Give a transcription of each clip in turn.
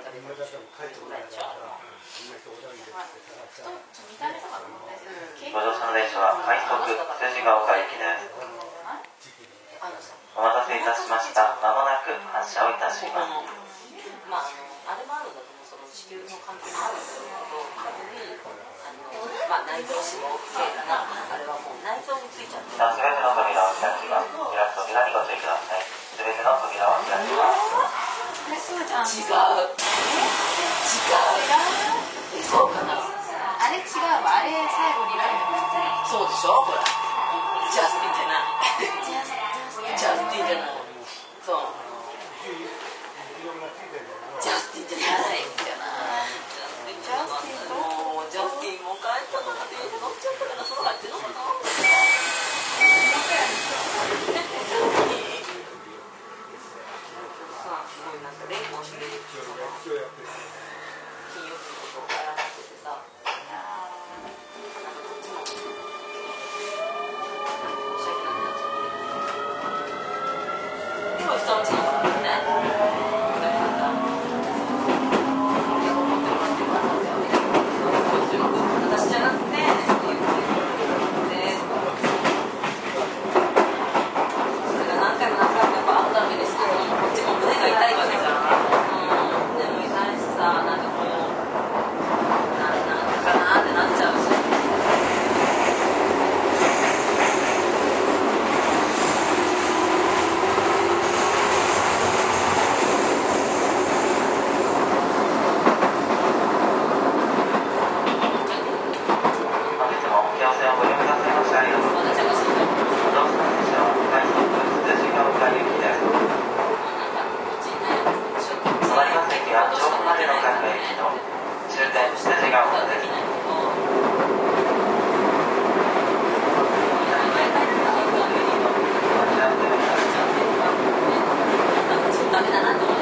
れたけどぐらいでしょ見た目とかが問題ですよご乗車の電車は快速辻ヶ丘行きですお待たせいたしました。まもなく発車をいたします。のまああれもあるんだと思うその地球の関係もあるんだけど多分あのまあ内臓脂肪系かなあれはもう内臓についちゃってるすべての扉を開きます。開く扉にご注意ください。すべての扉を開きますそうじゃん違う違うそうかなあれ違うわあれ最後にライブのそうでしょ？ほら。ジャスティンじゃない。ジャスティンじゃない。そうジャスティンじゃないジャスティンもうジャスティンも帰ったのか電車乗っちゃったからその入ってんのか。なさすごいなんか連呼してる金曜日のことを謝っててさなんかこっちも申し訳なくなっちゃって今人の家のからねだからさいや思ってもらってよかったんだよね私じゃなくてって言ってでそれが何回も何回もやっぱ会うたびにすごいこっちも胸が痛いわけじゃんうんでも痛いしさなんかもうななんでかなってなっちゃうし本日もお気をせをご利用くださいましてありがとうございますまだちゃんが死んだご乗車の電車は快速辻ヶ丘行きですなんかこっちねちょっと隣の席は調布までの各駅と終点辻ヶ丘ですできないけどダメだなと思って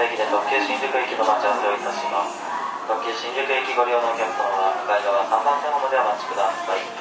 特急新宿駅の待ち合わせをいたします。特急新宿駅ご利用のお客様は向かい側3番線までお待ちください。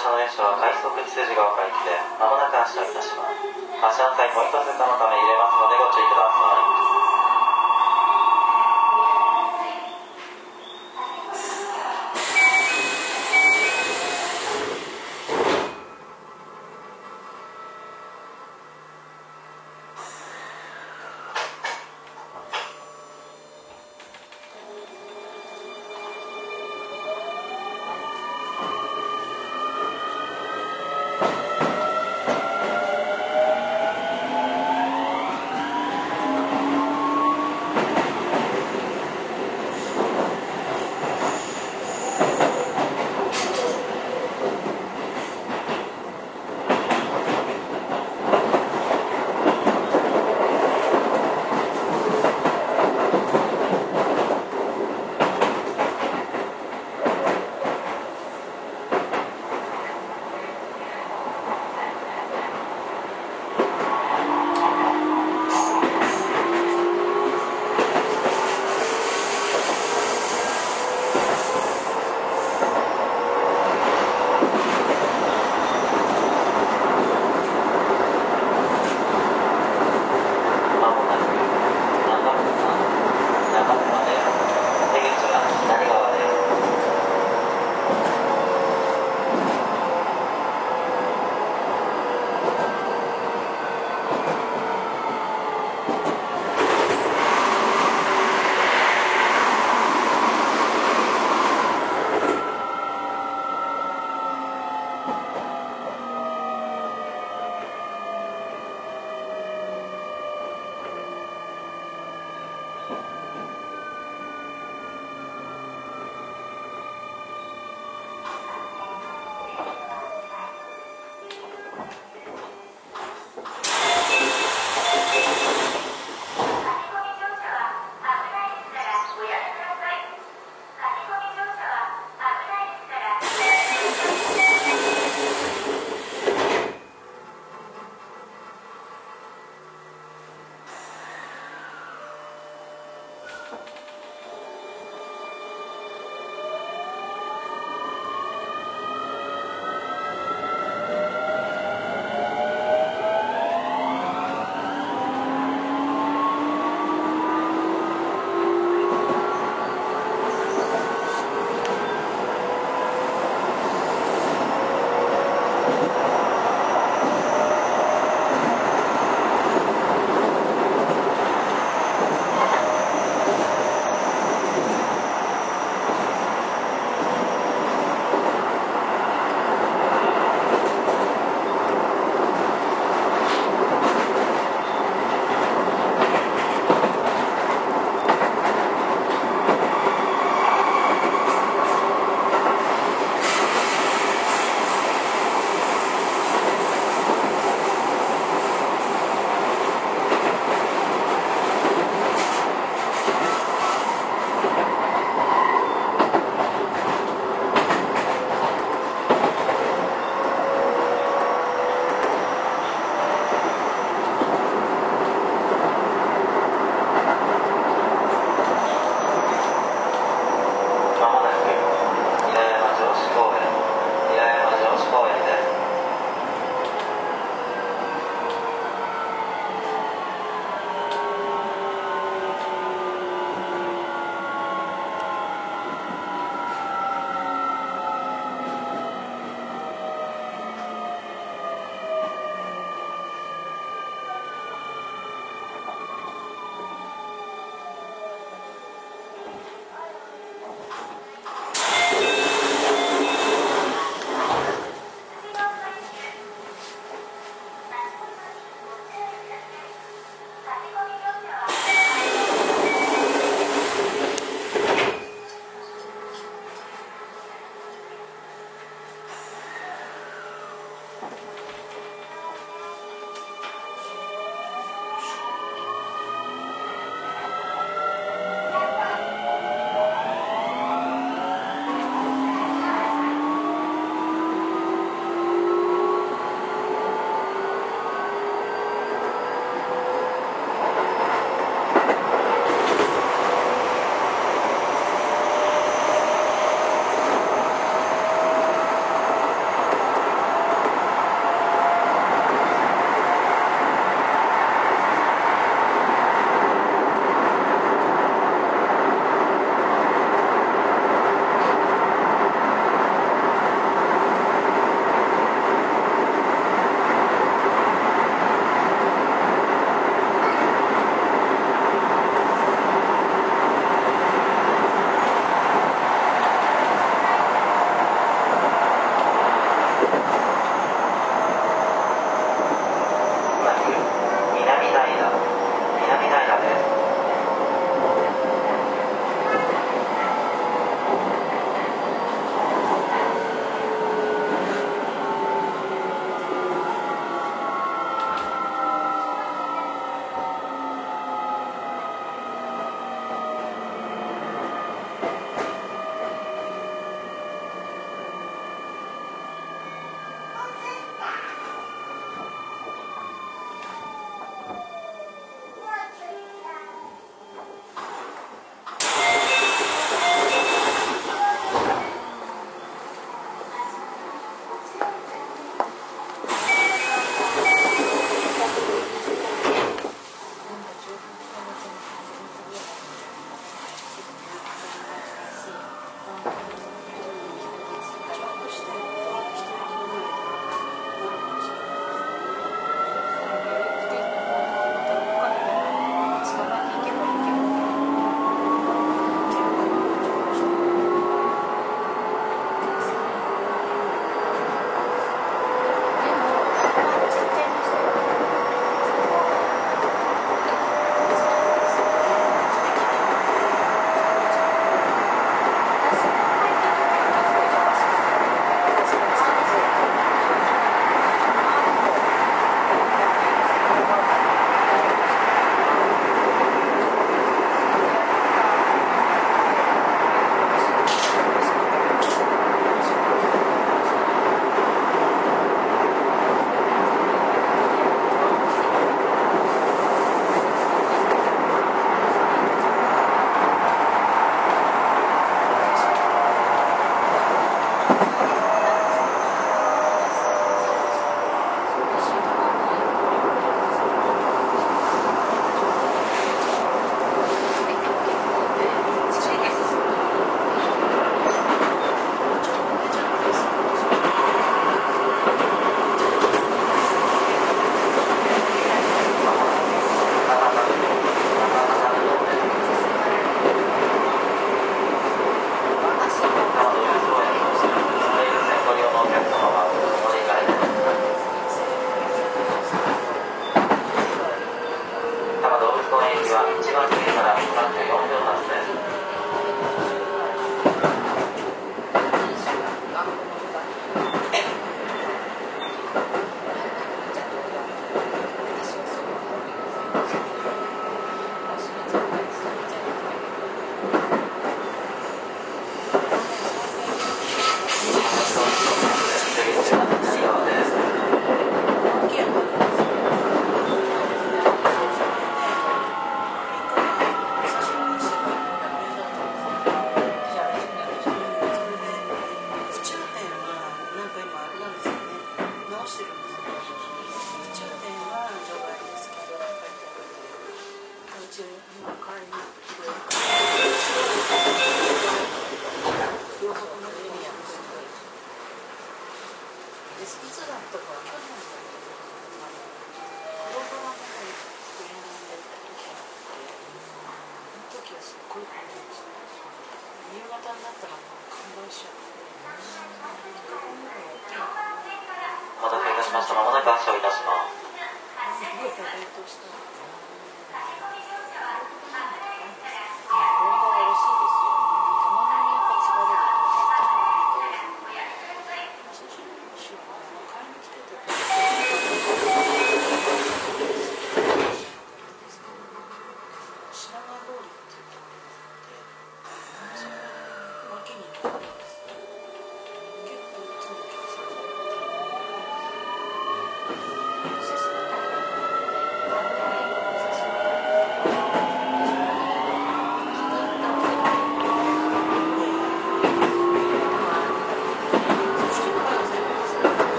車の列車は快速通じが分かれてまもなく発車いたします発車の際ポイント通過のため揺れますのでご注意ください「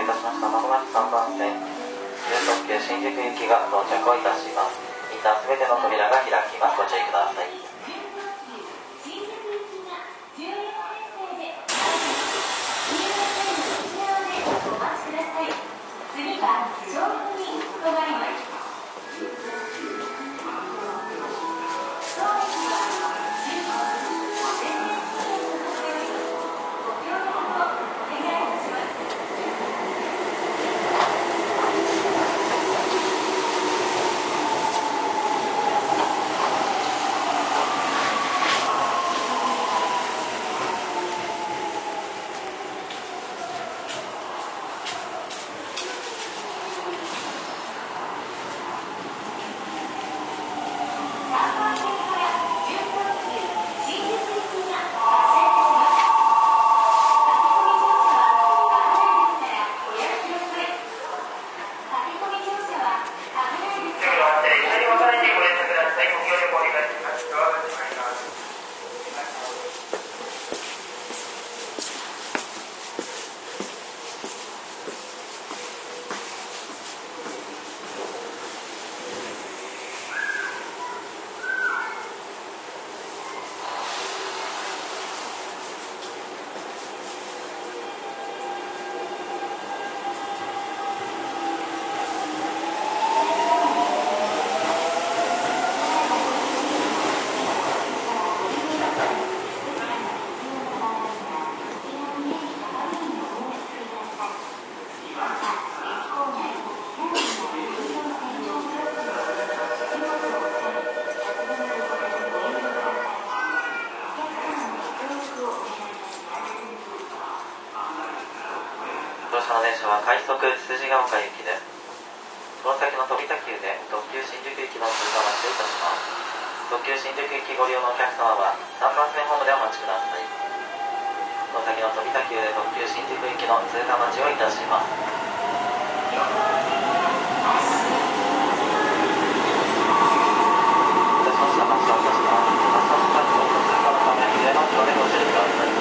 いたしました。まもなく3番線13特急新宿行きが到着をいたします。イての扉が開きます。ご注意ください。新宿行きご利用のお客様は3番線ホームでお待ちくださいこの先の飛田急特急新宿行きの通過待ちをいたしますいたしました発車いたします発車スタート通過のため上の方でご注意ください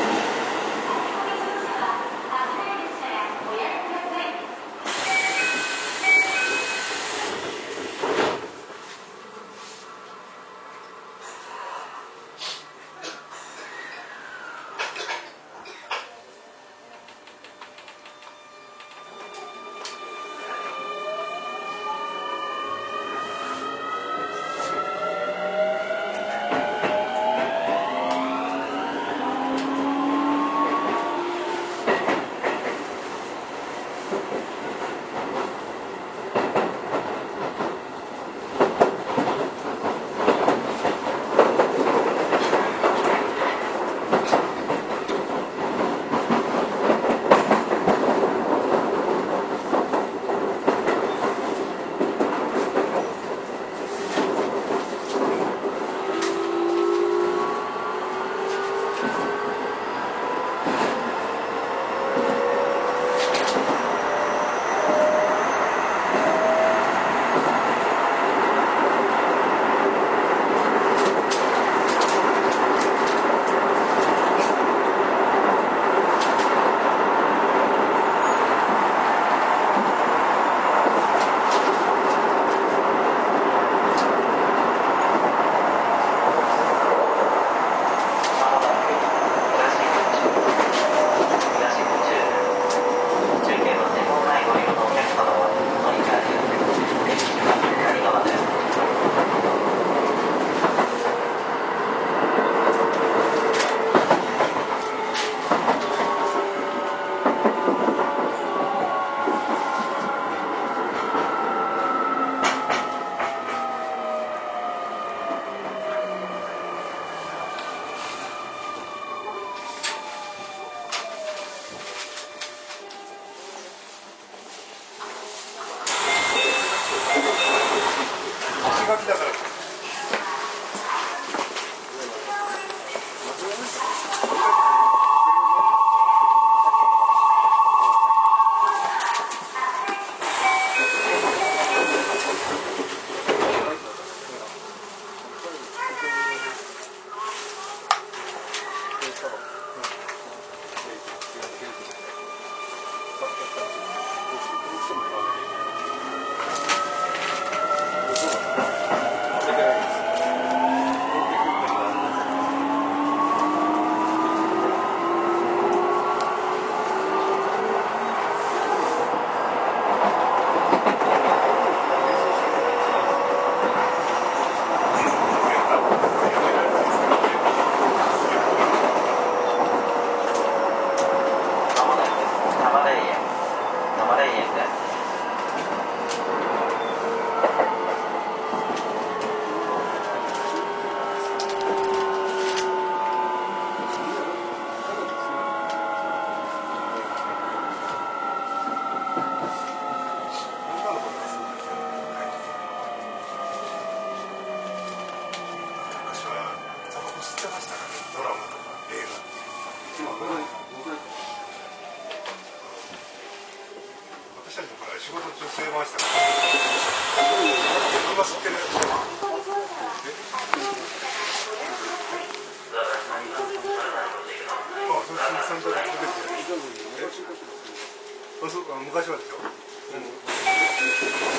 昔はでしょ？うん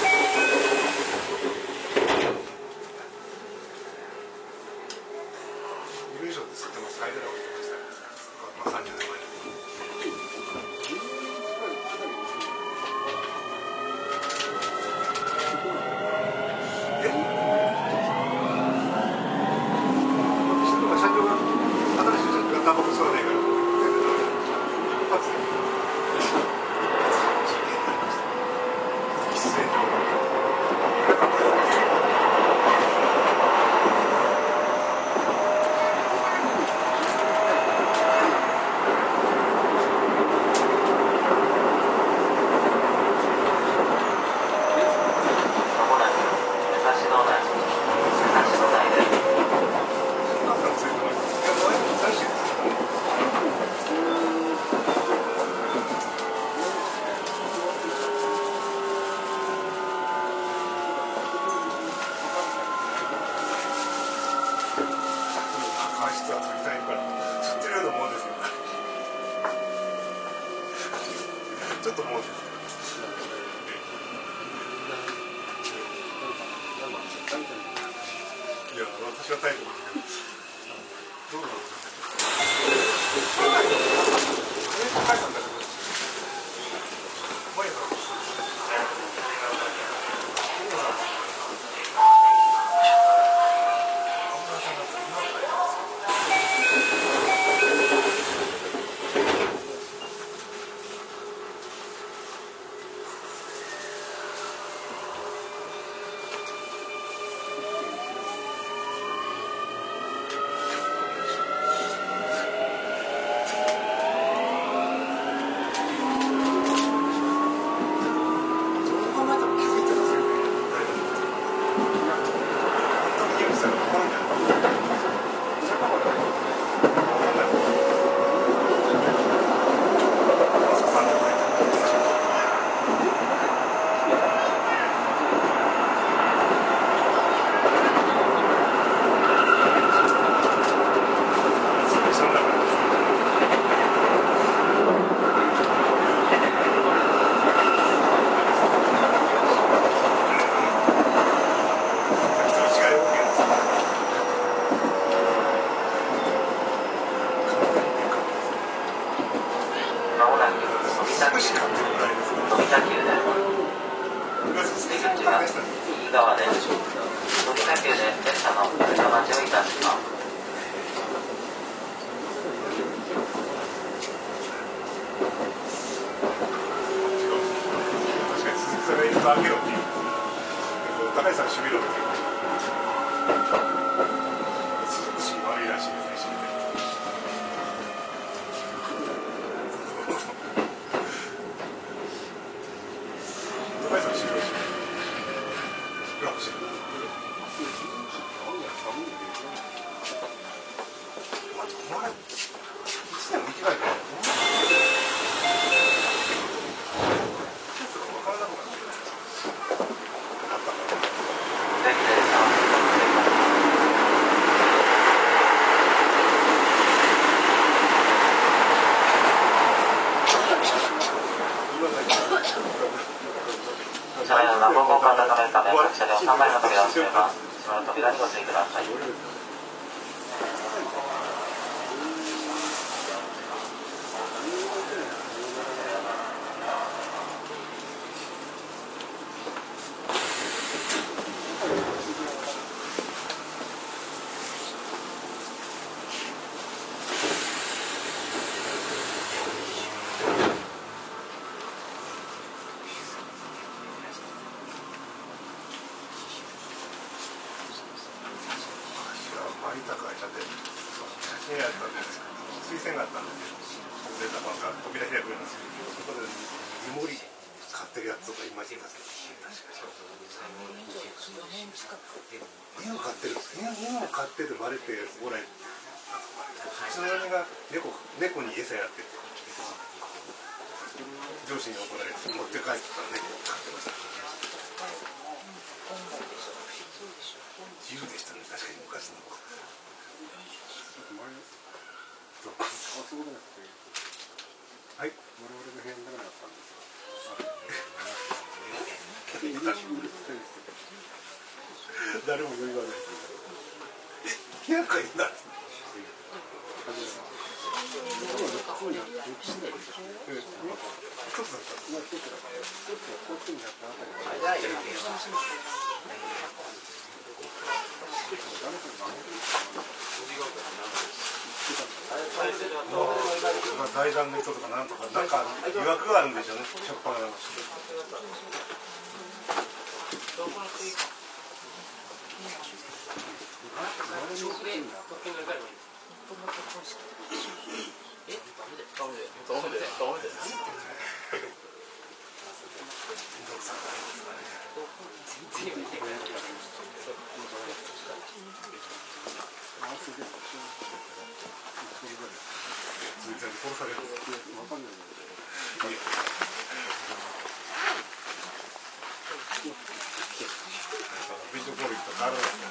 no. されるわかんないビットコインとかあるわけ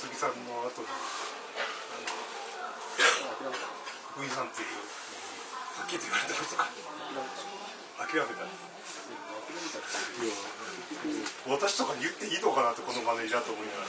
杉さんの後にウィさんっていうはっきりと言われたことか諦めた私とかに言っていいのかなってこのマネージャーと思いながら。